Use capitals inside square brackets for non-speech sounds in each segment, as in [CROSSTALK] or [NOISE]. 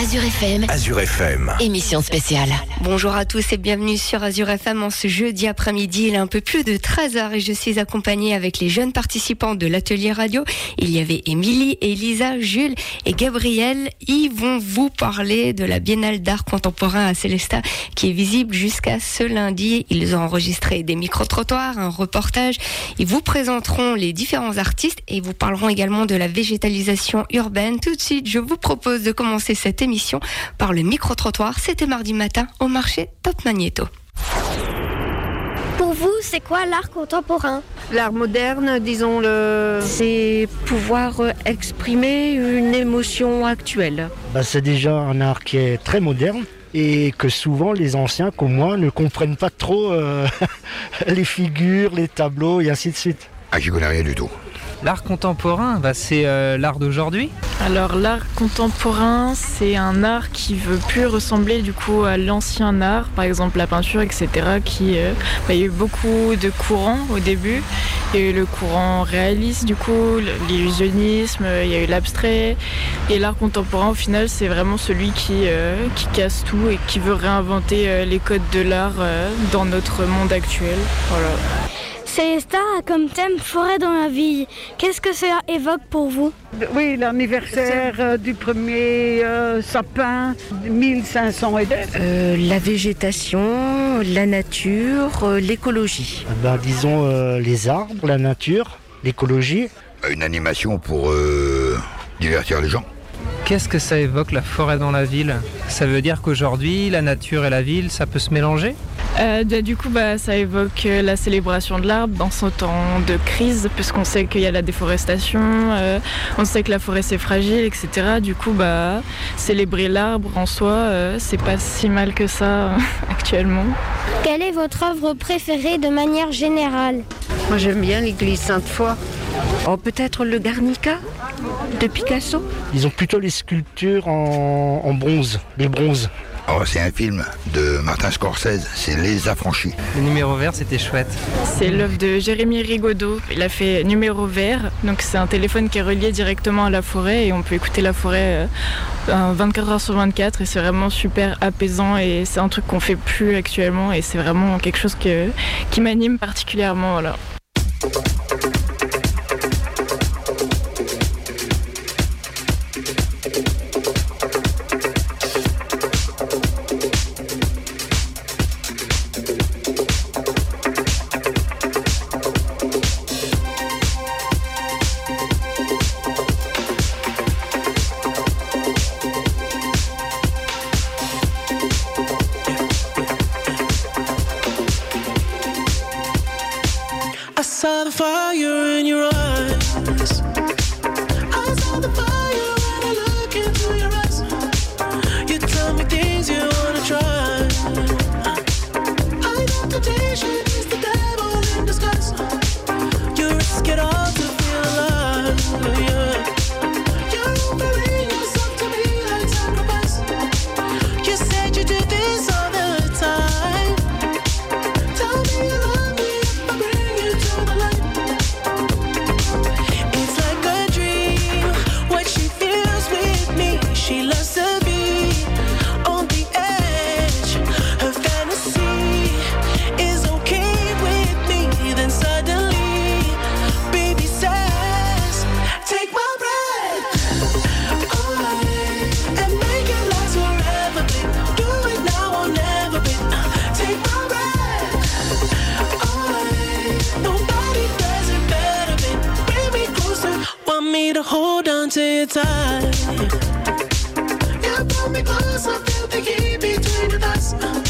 Azure FM, Azure FM. émission spéciale. Bonjour à tous et bienvenue sur Azure FM en ce jeudi après-midi. Il est un peu plus de 13h et je suis accompagnée avec les jeunes participants de l'atelier radio. Il y avait Émilie, Elisa, Jules et Gabriel. Ils vont vous parler de la Biennale d'art contemporain à Célestat qui est visible jusqu'à ce lundi. Ils ont enregistré des micro-trottoirs, un reportage. Ils vous présenteront les différents artistes et vous parleront également de la végétalisation urbaine. Tout de suite, je vous propose de commencer cette émission par le micro-trottoir. C'était mardi matin au marché Top Magneto. Pour vous, c'est quoi l'art contemporain? L'art moderne, disons-le, c'est pouvoir euh, exprimer une émotion actuelle. Bah, c'est déjà un art qui est très moderne et que souvent les anciens comme moi ne comprennent pas trop euh, [LAUGHS] les figures, les tableaux et ainsi de suite. Ah, j'y connais rien du tout. L'art contemporain, bah, c'est euh, l'art d'aujourd'hui. Alors l'art contemporain, c'est un art qui veut plus ressembler du coup à l'ancien art, par exemple la peinture, etc. Qui, euh, bah, il y a eu beaucoup de courants au début. Il y a eu le courant réaliste, du coup, l'illusionnisme, il y a eu l'abstrait. Et l'art contemporain, au final, c'est vraiment celui qui, euh, casse tout et qui veut réinventer les codes de l'art dans notre monde actuel. Célestat a comme thème forêt dans la ville. Qu'est-ce que cela évoque pour vous Oui, l'anniversaire euh, du premier euh, sapin, 1500 et des- Euh, la végétation, la nature, euh, l'écologie. Bah, disons euh, les arbres, la nature, l'écologie. Une animation pour euh, divertir les gens. Qu'est-ce que ça évoque la forêt dans la ville? Ça veut dire qu'aujourd'hui, la nature et la ville, ça peut se mélanger? Euh, du coup, bah, ça évoque euh, la célébration de l'arbre dans ce temps de crise, puisqu'on sait qu'il y a la déforestation, euh, on sait que la forêt c'est fragile, etc. Du coup, bah, célébrer l'arbre en soi, euh, c'est pas si mal que ça [LAUGHS] actuellement. Quelle est votre œuvre préférée de manière générale? Moi j'aime bien l'église Sainte-Foy. Oh, peut-être le Garnica de Picasso? Ils ont plutôt les sculptures en, en bronze, les bronzes. Oh, c'est un film de Martin Scorsese, c'est Les Affranchis. Le numéro vert, c'était chouette. C'est l'œuvre de Jérémy Rigaudot. Il a fait numéro vert, donc c'est un téléphone qui est relié directement à la forêt et on peut écouter la forêt euh, 24 heures sur 24 et c'est vraiment super apaisant et c'est un truc qu'on fait plus actuellement et c'est vraiment quelque chose que, qui m'anime particulièrement. Voilà. Tell me things you me. You pull me close, I feel the heat between us.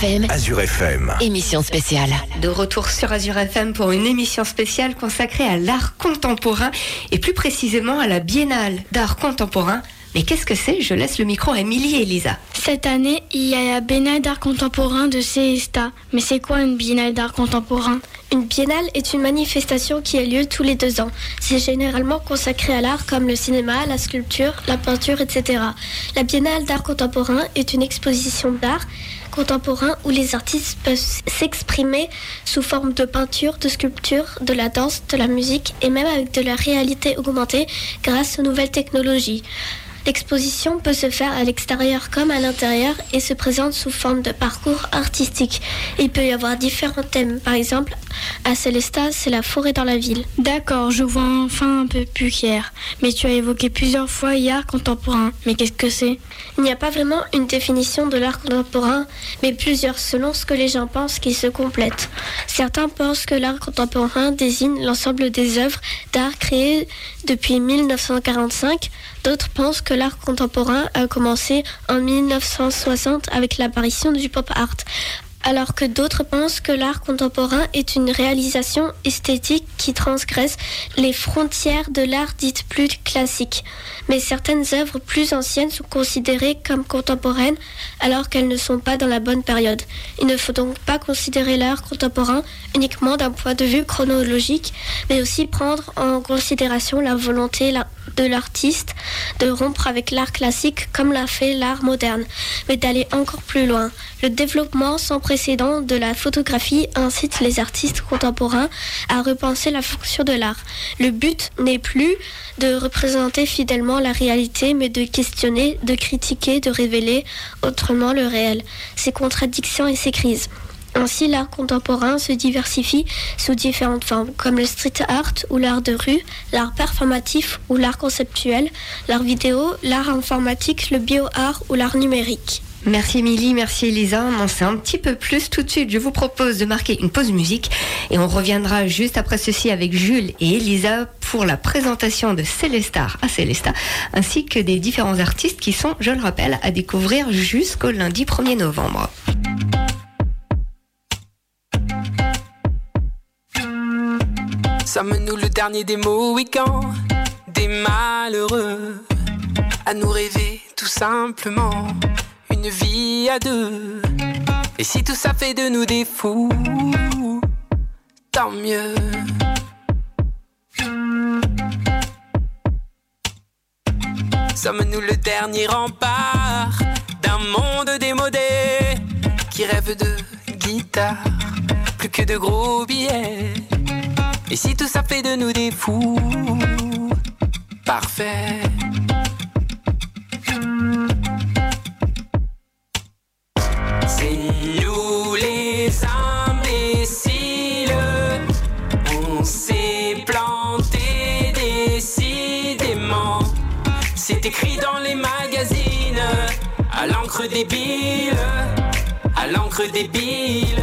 FM, Azure FM. émission spéciale. De retour sur Azure FM pour une émission spéciale consacrée à l'art contemporain et plus précisément à la Biennale d'art contemporain. Mais qu'est-ce que c'est? Je laisse le micro à Émilie et Elisa. Cette année, il y a la Biennale d'art contemporain de Célestat. Mais c'est quoi une Biennale d'art contemporain? Une biennale est une manifestation qui a lieu tous les deux ans. C'est généralement consacré à l'art comme le cinéma, la sculpture, la peinture, etc. La biennale d'art contemporain est une exposition d'art contemporain où les artistes peuvent s'exprimer sous forme de peinture, de sculpture, de la danse, de la musique et même avec de la réalité augmentée grâce aux nouvelles technologies. L'exposition peut se faire à l'extérieur comme à l'intérieur et se présente sous forme de parcours artistique. Il peut y avoir différents thèmes. Par exemple, à Célestat, c'est la forêt dans la ville. D'accord, je vois enfin un peu plus clair. Mais tu as évoqué plusieurs fois l'art contemporain. Mais qu'est-ce que c'est? Il n'y a pas vraiment une définition de l'art contemporain, mais plusieurs selon ce que les gens pensent qui se complètent. Certains pensent que l'art contemporain désigne l'ensemble des œuvres d'art créées depuis 1945. D'autres pensent que l'art contemporain a commencé en 1960 avec l'apparition du pop art. Alors que d'autres pensent que l'art contemporain est une réalisation esthétique qui transgresse les frontières de l'art dite plus classique. Mais certaines œuvres plus anciennes sont considérées comme contemporaines alors qu'elles ne sont pas dans la bonne période. Il ne faut donc pas considérer l'art contemporain uniquement d'un point de vue chronologique, mais aussi prendre en considération la volonté la- de l'artiste de rompre avec l'art classique comme l'a fait l'art moderne, mais d'aller encore plus loin. Le développement sans précédent de la photographie incite les artistes contemporains à repenser la fonction de l'art. Le but n'est plus de représenter fidèlement la réalité, mais de questionner, de critiquer, de révéler autrement le réel, ses contradictions et ses crises. Ainsi, l'art contemporain se diversifie sous différentes formes, comme le street art ou l'art de rue, l'art performatif ou l'art conceptuel, l'art vidéo, l'art informatique, le bio-art ou l'art numérique. Merci Émilie, merci Elisa. On en sait un petit peu plus tout de suite. Je vous propose de marquer une pause musique et on reviendra juste après ceci avec Jules et Elisa pour la présentation de Célestar à Célesta ainsi que des différents artistes qui sont, je le rappelle, à découvrir jusqu'au lundi 1er novembre. Sommes-nous le dernier des Mohicans, des malheureux, à nous rêver tout simplement une vie à deux? Et si tout ça fait de nous des fous, tant mieux. Sommes-nous le dernier rempart d'un monde démodé qui rêve de guitare, plus que de gros billets? Et si tout ça fait de nous des fous, parfait. C'est nous les imbéciles, on s'est planté décidément. C'est écrit dans les magazines, à l'encre débile, à l'encre débile.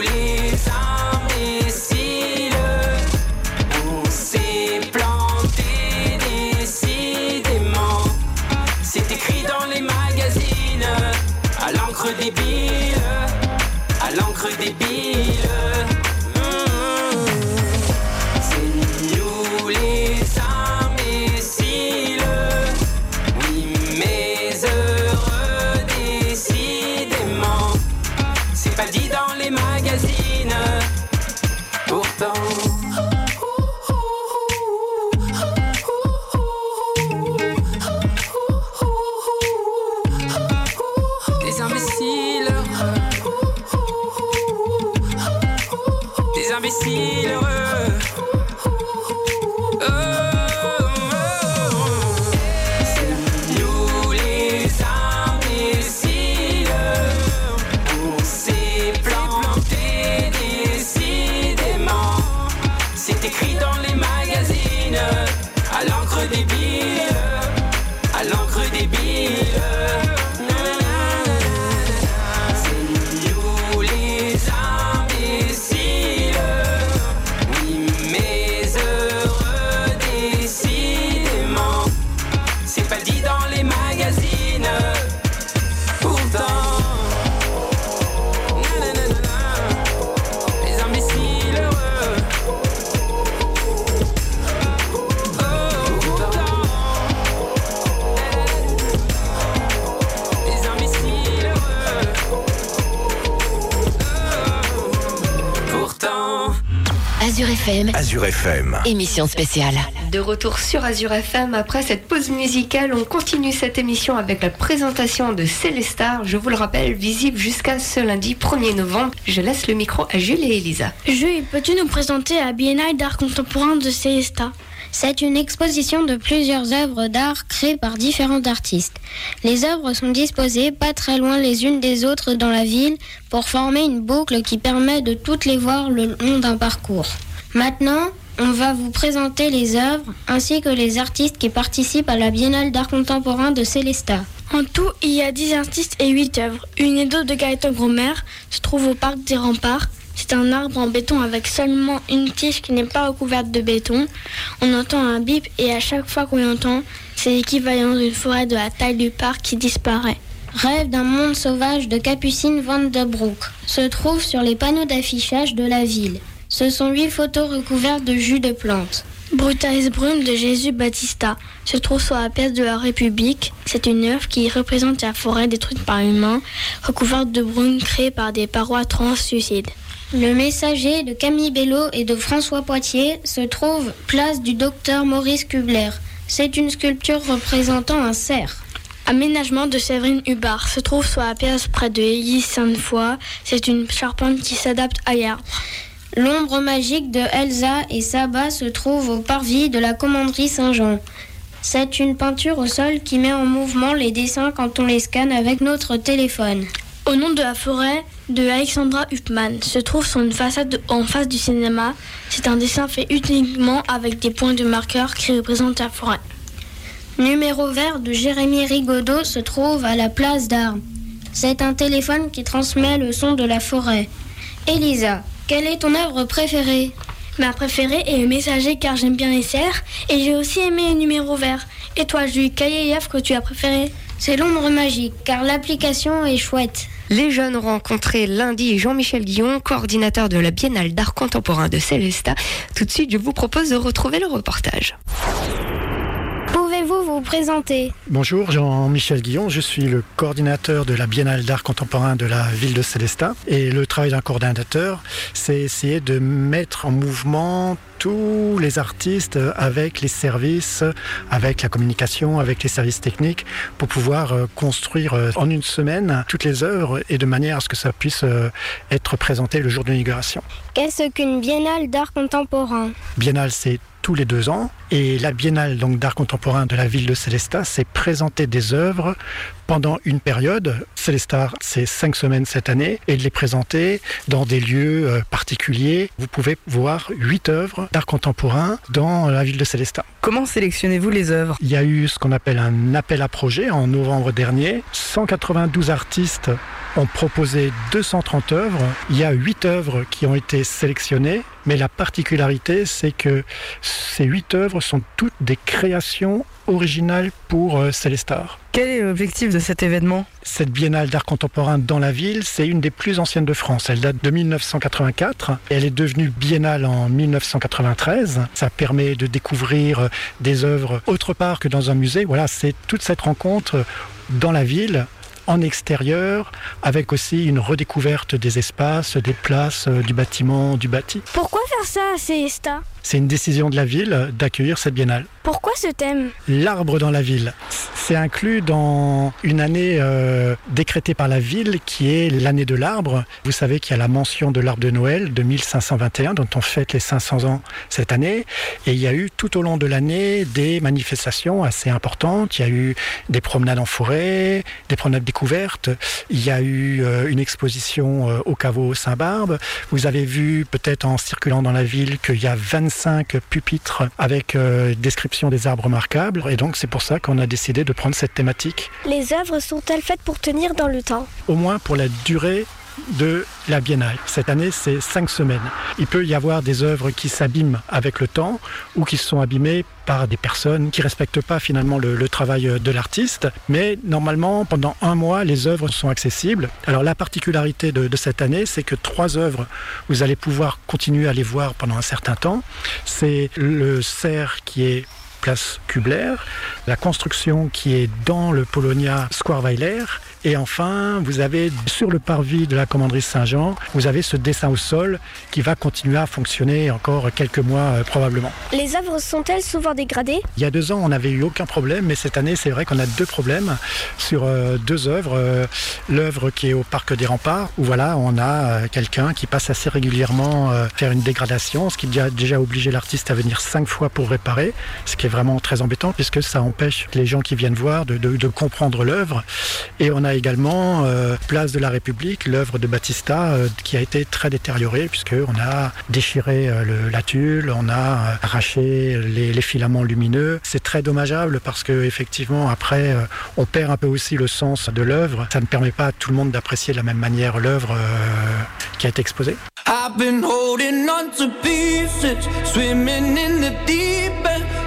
Les imbéciles. On s'est planté décidément. C'est écrit dans les magazines, à l'encre débile, à l'encre débile. FM, Azure FM. émission spéciale. De retour sur Azure FM, après cette pause musicale, on continue cette émission avec la présentation de Célestar. Je vous le rappelle, visible jusqu'à ce lundi 1er novembre. Je laisse le micro à Jules et Elisa. Jules, peux-tu nous présenter la Biennale d'art contemporain de Célestat? C'est une exposition de plusieurs œuvres d'art créées par différents artistes. Les œuvres sont disposées pas très loin les unes des autres dans la ville pour former une boucle qui permet de toutes les voir le long d'un parcours. Maintenant, on va vous présenter les œuvres ainsi que les artistes qui participent à la Biennale d'art contemporain de Célestat. En tout, il y a 10 artistes et 8 œuvres. Une et deux de Gaëtan Gromer se trouve au parc des Remparts. C'est un arbre en béton avec seulement une tige qui n'est pas recouverte de béton. On entend un bip et à chaque fois qu'on l'entend, c'est l'équivalent d'une forêt de la taille du parc qui disparaît. Rêve d'un monde sauvage de Capucine Van de Broek se trouve sur les panneaux d'affichage de la ville. Ce sont huit photos recouvertes de jus de plantes. Brutalis Brume de Jésus Baptista se trouve sur la place de la République. C'est une œuvre qui représente la forêt détruite par l'humain, recouverte de brume créée par des parois translucides. Le messager de Camille Bello et de François Poitiers se trouve place du docteur Maurice Kubler. C'est une sculpture représentant un cerf. Aménagement de Séverine Hubbard se trouve sur la place près de l'église Sainte-Foy. C'est une charpente qui s'adapte à l'arbre. L'ombre magique de Elsa et Saba se trouve au parvis de la commanderie Saint-Jean. C'est une peinture au sol qui met en mouvement les dessins quand on les scanne avec notre téléphone. Au nom de la forêt de Alexandra Huppmann se trouve sur une façade en face du cinéma. C'est un dessin fait uniquement avec des points de marqueur qui représentent la forêt. Numéro vert de Jérémy Rigaudot se trouve à la place d'Armes. C'est un téléphone qui transmet le son de la forêt. Elisa, quelle est ton œuvre préférée? Ma préférée est le messager car j'aime bien les cerfs et j'ai aussi aimé le numéro vert. Et toi, Jules, quelle est que tu as préférée? C'est l'ombre magique car l'application est chouette. Les jeunes ont rencontré lundi Jean-Michel Guillon, coordinateur de la Biennale d'art contemporain de Célestat. Tout de suite, je vous propose de retrouver le reportage. Pouvez-vous vous présenter Bonjour, Jean-Michel Guillon, je suis le coordinateur de la Biennale d'art contemporain de la ville de Célestat. Et le travail d'un coordinateur, c'est essayer de mettre en mouvement tous les artistes avec les services, avec la communication, avec les services techniques, pour pouvoir euh, construire euh, en une semaine toutes les œuvres et de manière à ce que ça puisse euh, être présenté le jour de l'inauguration. Qu'est-ce qu'une biennale d'art contemporain? Biennale, c'est tous les deux ans. Et la Biennale donc d'art contemporain de la ville de Célestat s'est présentée des œuvres pendant une période. Célestat, c'est cinq semaines cette année, et de les présenter dans des lieux euh, particuliers. Vous pouvez voir huit œuvres d'art contemporain dans la ville de Célestat. Comment sélectionnez-vous les œuvres? Il y a eu ce qu'on appelle un appel à projet en novembre dernier. 192 artistes ont proposé 230 œuvres. Il y a 8 œuvres qui ont été sélectionnées, mais la particularité, c'est que ces 8 œuvres sont toutes des créations originales pour euh, Célestar. Quel est l'objectif de cet événement? Cette biennale d'art contemporain dans la ville, c'est une des plus anciennes de France. Elle date de 1984 et elle est devenue biennale en 1993. Ça permet de découvrir euh, des œuvres autre part que dans un musée. Voilà, c'est toute cette rencontre dans la ville en extérieur, avec aussi une redécouverte des espaces, des places, euh, du bâtiment, du bâti. Pourquoi faire ça à Célestat? C'est une décision de la ville d'accueillir cette biennale. Pourquoi ce thème? L'arbre dans la ville. C'est inclus dans une année euh, décrétée par la ville qui est l'année de l'arbre. Vous savez qu'il y a la mention de l'arbre de Noël de 1521 dont on fête les 500 ans cette année. Et il y a eu tout au long de l'année des manifestations assez importantes. Il y a eu des promenades en forêt, des promenades découvertes. Il y a eu euh, une exposition euh, au caveau Saint-Barbe. Vous avez vu peut-être en circulant dans la ville qu'il y a 25 pupitres avec euh, description des arbres remarquables. Et donc c'est pour ça qu'on a décidé de prendre cette thématique, Les œuvres sont-elles faites pour tenir dans le temps? Au moins pour la durée de la biennale. Cette année, c'est cinq semaines. Il peut y avoir des œuvres qui s'abîment avec le temps ou qui sont abîmées par des personnes qui respectent pas finalement le, travail de l'artiste. Mais normalement, pendant un mois, les œuvres sont accessibles. Alors la particularité de, de cette année, c'est que trois œuvres, vous allez pouvoir continuer à les voir pendant un certain temps. C'est le cerf qui est place Kubler, la construction qui est dans le Polonia Square Weiler, et enfin, vous avez sur le parvis de la commanderie Saint-Jean, vous avez ce dessin au sol qui va continuer à fonctionner encore quelques mois euh, probablement. Les œuvres sont-elles souvent dégradées? Il y a deux ans, on n'avait eu aucun problème, mais cette année, c'est vrai qu'on a deux problèmes sur euh, deux œuvres. Euh, L'œuvre qui est au Parc des Remparts, où voilà, on a quelqu'un qui passe assez régulièrement faire une dégradation, ce qui a déjà obligé l'artiste à venir cinq fois pour réparer, ce qui est vraiment très embêtant puisque ça empêche les gens qui viennent voir de, comprendre l'œuvre. Et on a également euh, Place de la République, l'œuvre de Battista, euh, qui a été très détériorée puisqu'on a déchiré euh, la tulle, on a euh, arraché les, filaments lumineux. C'est très dommageable parce que effectivement après on perd un peu aussi le sens de l'œuvre. Ça ne permet pas à tout le monde d'apprécier de la même manière l'œuvre qui a été exposée. I've been holding on to pieces, swimming in the deep end,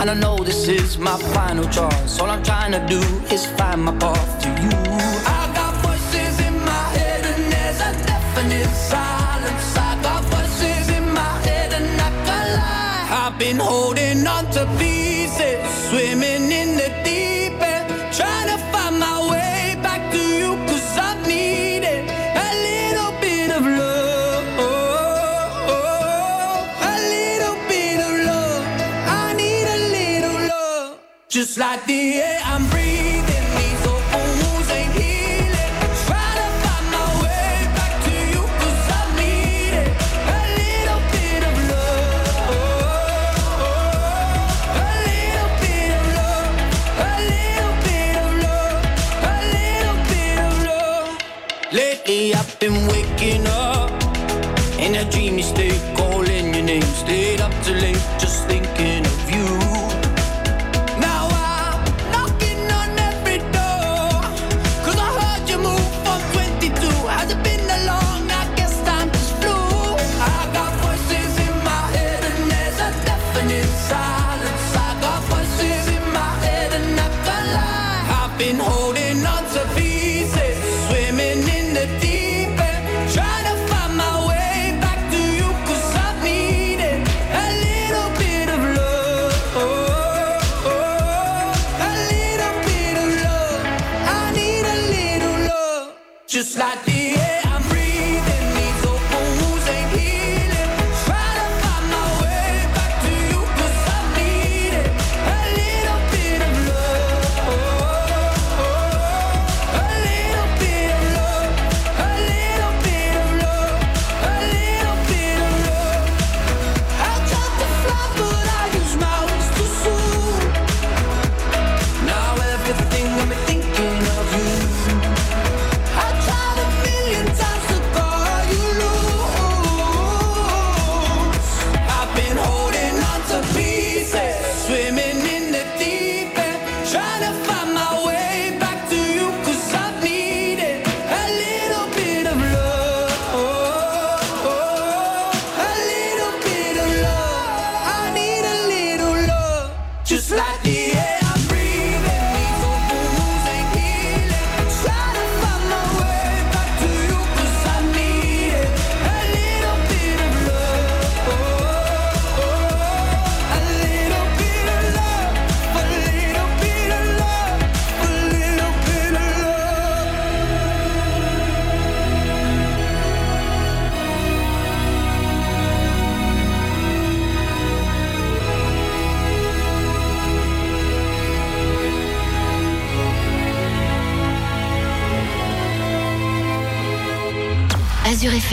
And I know this is my final choice. All I'm trying to do is find my path to you. I got voices in my head, and there's a definite silence. Just like the air I'm breathing, these open wounds ain't healing. Try to find my way back to you, cause I need it. A little bit of love. A little bit of love. A little bit of love. A little bit of love. Lately I've been waking up in a dreamy state, calling your name. Stayed up too late, just thinking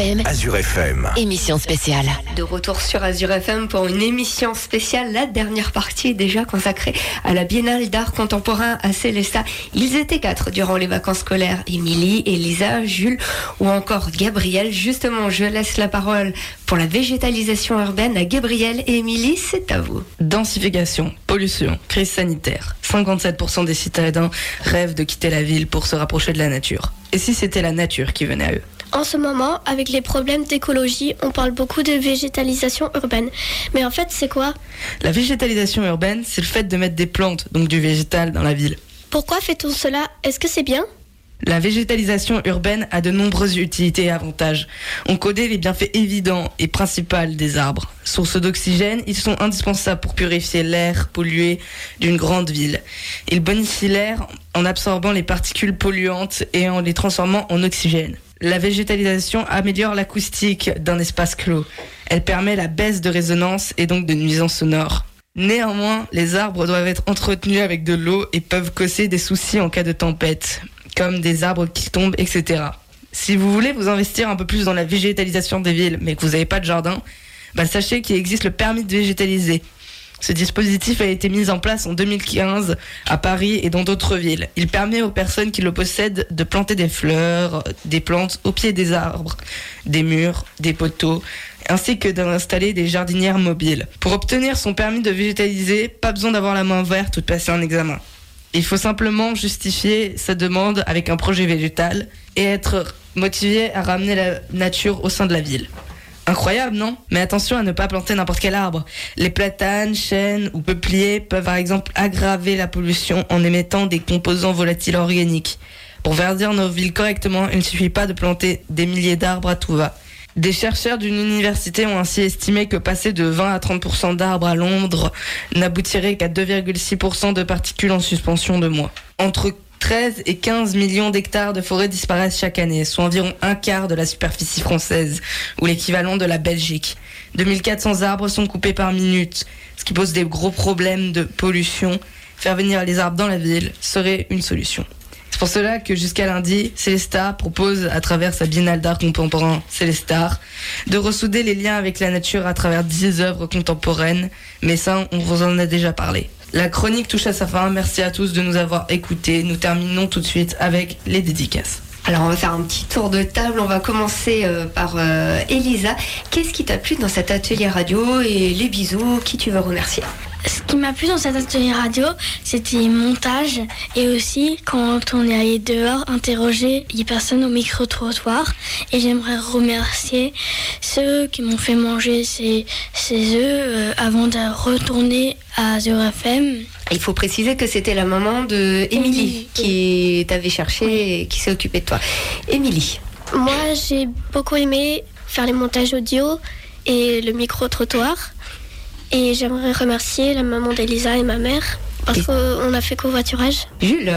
FM, Azure FM. émission spéciale. De retour sur Azure FM pour une émission spéciale. La dernière partie est déjà consacrée à la Biennale d'art contemporain à Célestat. Ils étaient quatre durant les vacances scolaires. Émilie, Elisa, Jules ou encore Gabriel. Justement, je laisse la parole pour la végétalisation urbaine à Gabriel et Émilie. C'est à vous. Densification, pollution, crise sanitaire. 57% des citadins rêvent de quitter la ville pour se rapprocher de la nature. Et si c'était la nature qui venait à eux? En ce moment, avec les problèmes d'écologie, on parle beaucoup de végétalisation urbaine. Mais en fait, c'est quoi? La végétalisation urbaine, c'est le fait de mettre des plantes, donc du végétal, dans la ville. Pourquoi fait-on cela? Est-ce que c'est bien? La végétalisation urbaine a de nombreuses utilités et avantages. On connaît les bienfaits évidents et principaux des arbres. Sources d'oxygène, ils sont indispensables pour purifier l'air pollué d'une grande ville. Ils bonifient l'air en absorbant les particules polluantes et en les transformant en oxygène. La végétalisation améliore l'acoustique d'un espace clos. Elle permet la baisse de résonance et donc de nuisances sonores. Néanmoins, les arbres doivent être entretenus avec de l'eau et peuvent causer des soucis en cas de tempête, comme des arbres qui tombent, etc. Si vous voulez vous investir un peu plus dans la végétalisation des villes, mais que vous n'avez pas de jardin, bah sachez qu'il existe le permis de végétaliser. Ce dispositif a été mis en place en 2015 à Paris et dans d'autres villes. Il permet aux personnes qui le possèdent de planter des fleurs, des plantes au pied des arbres, des murs, des poteaux, ainsi que d'installer des jardinières mobiles. Pour obtenir son permis de végétaliser, pas besoin d'avoir la main verte ou de passer un examen. Il faut simplement justifier sa demande avec un projet végétal et être motivé à ramener la nature au sein de la ville. Incroyable, non? Mais attention à ne pas planter n'importe quel arbre. Les platanes, chênes ou peupliers peuvent par exemple aggraver la pollution en émettant des composants volatiles organiques. Pour verdir nos villes correctement, il ne suffit pas de planter des milliers d'arbres à tout va. Des chercheurs d'une université ont ainsi estimé que passer de 20 à 30% d'arbres à Londres n'aboutirait qu'à 2,6% de particules en suspension de moins. Entre 13 et 15 millions d'hectares de forêt disparaissent chaque année, soit environ un quart de la superficie française, ou l'équivalent de la Belgique. 2400 arbres sont coupés par minute, ce qui pose des gros problèmes de pollution. Faire venir les arbres dans la ville serait une solution. C'est pour cela que jusqu'à lundi, Célestar propose, à travers sa biennale d'art contemporain Célestar, de ressouder les liens avec la nature à travers 10 œuvres contemporaines. Mais ça, on vous en a déjà parlé. La chronique touche à sa fin. Merci à tous de nous avoir écoutés. Nous terminons tout de suite avec les dédicaces. Alors on va faire un petit tour de table. On va commencer euh, par euh, Elisa. Qu'est-ce qui t'a plu dans cet atelier radio et les bisous Qui tu veux remercier? Ce qui m'a plu dans cet atelier radio, c'était les montages et aussi quand on est allé dehors interroger les personnes au micro-trottoir. Et j'aimerais remercier ceux qui m'ont fait manger ces, ces œufs euh, avant de retourner à Zero FM. Il faut préciser que c'était la maman de Émilie qui t'avait cherché et qui s'est occupée de toi. Émilie. Moi, j'ai beaucoup aimé faire les montages audio et le micro-trottoir. Et j'aimerais remercier la maman d'Elisa et ma mère Parce qu'on a fait covoiturage. Jules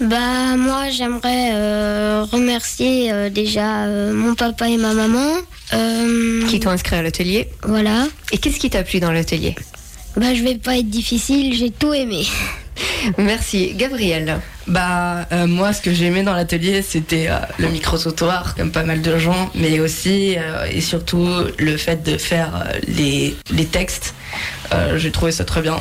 Bah moi j'aimerais euh, remercier euh, déjà euh, mon papa et ma maman. Euh, Qui t'ont inscrit à l'atelier. Voilà. Et qu'est-ce qui t'a plu dans l'atelier? Bah je vais pas être difficile, j'ai tout aimé. [LAUGHS] Merci. Gabriel Bah, euh, moi, ce que j'ai aimé dans l'atelier, c'était euh, le micro-sautoir, comme pas mal de gens, mais aussi euh, et surtout le fait de faire euh, les, les textes. Euh, j'ai trouvé ça très bien.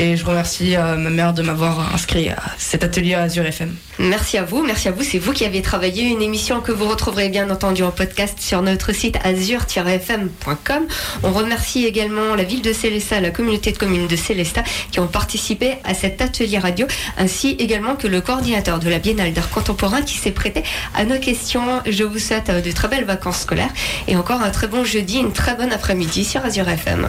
Et je remercie euh, ma mère de m'avoir inscrit à cet atelier Azure FM. Merci à vous, merci à vous. C'est vous qui avez travaillé une émission que vous retrouverez bien entendu en podcast sur notre site azur-fm.com. On remercie également la ville de Célestat, la communauté de communes de Célestat qui ont participé à cet atelier radio, ainsi également que le coordinateur de la Biennale d'art contemporain qui s'est prêté à nos questions. Je vous souhaite euh, de très belles vacances scolaires et encore un très bon jeudi, une très bonne après-midi sur Azure FM.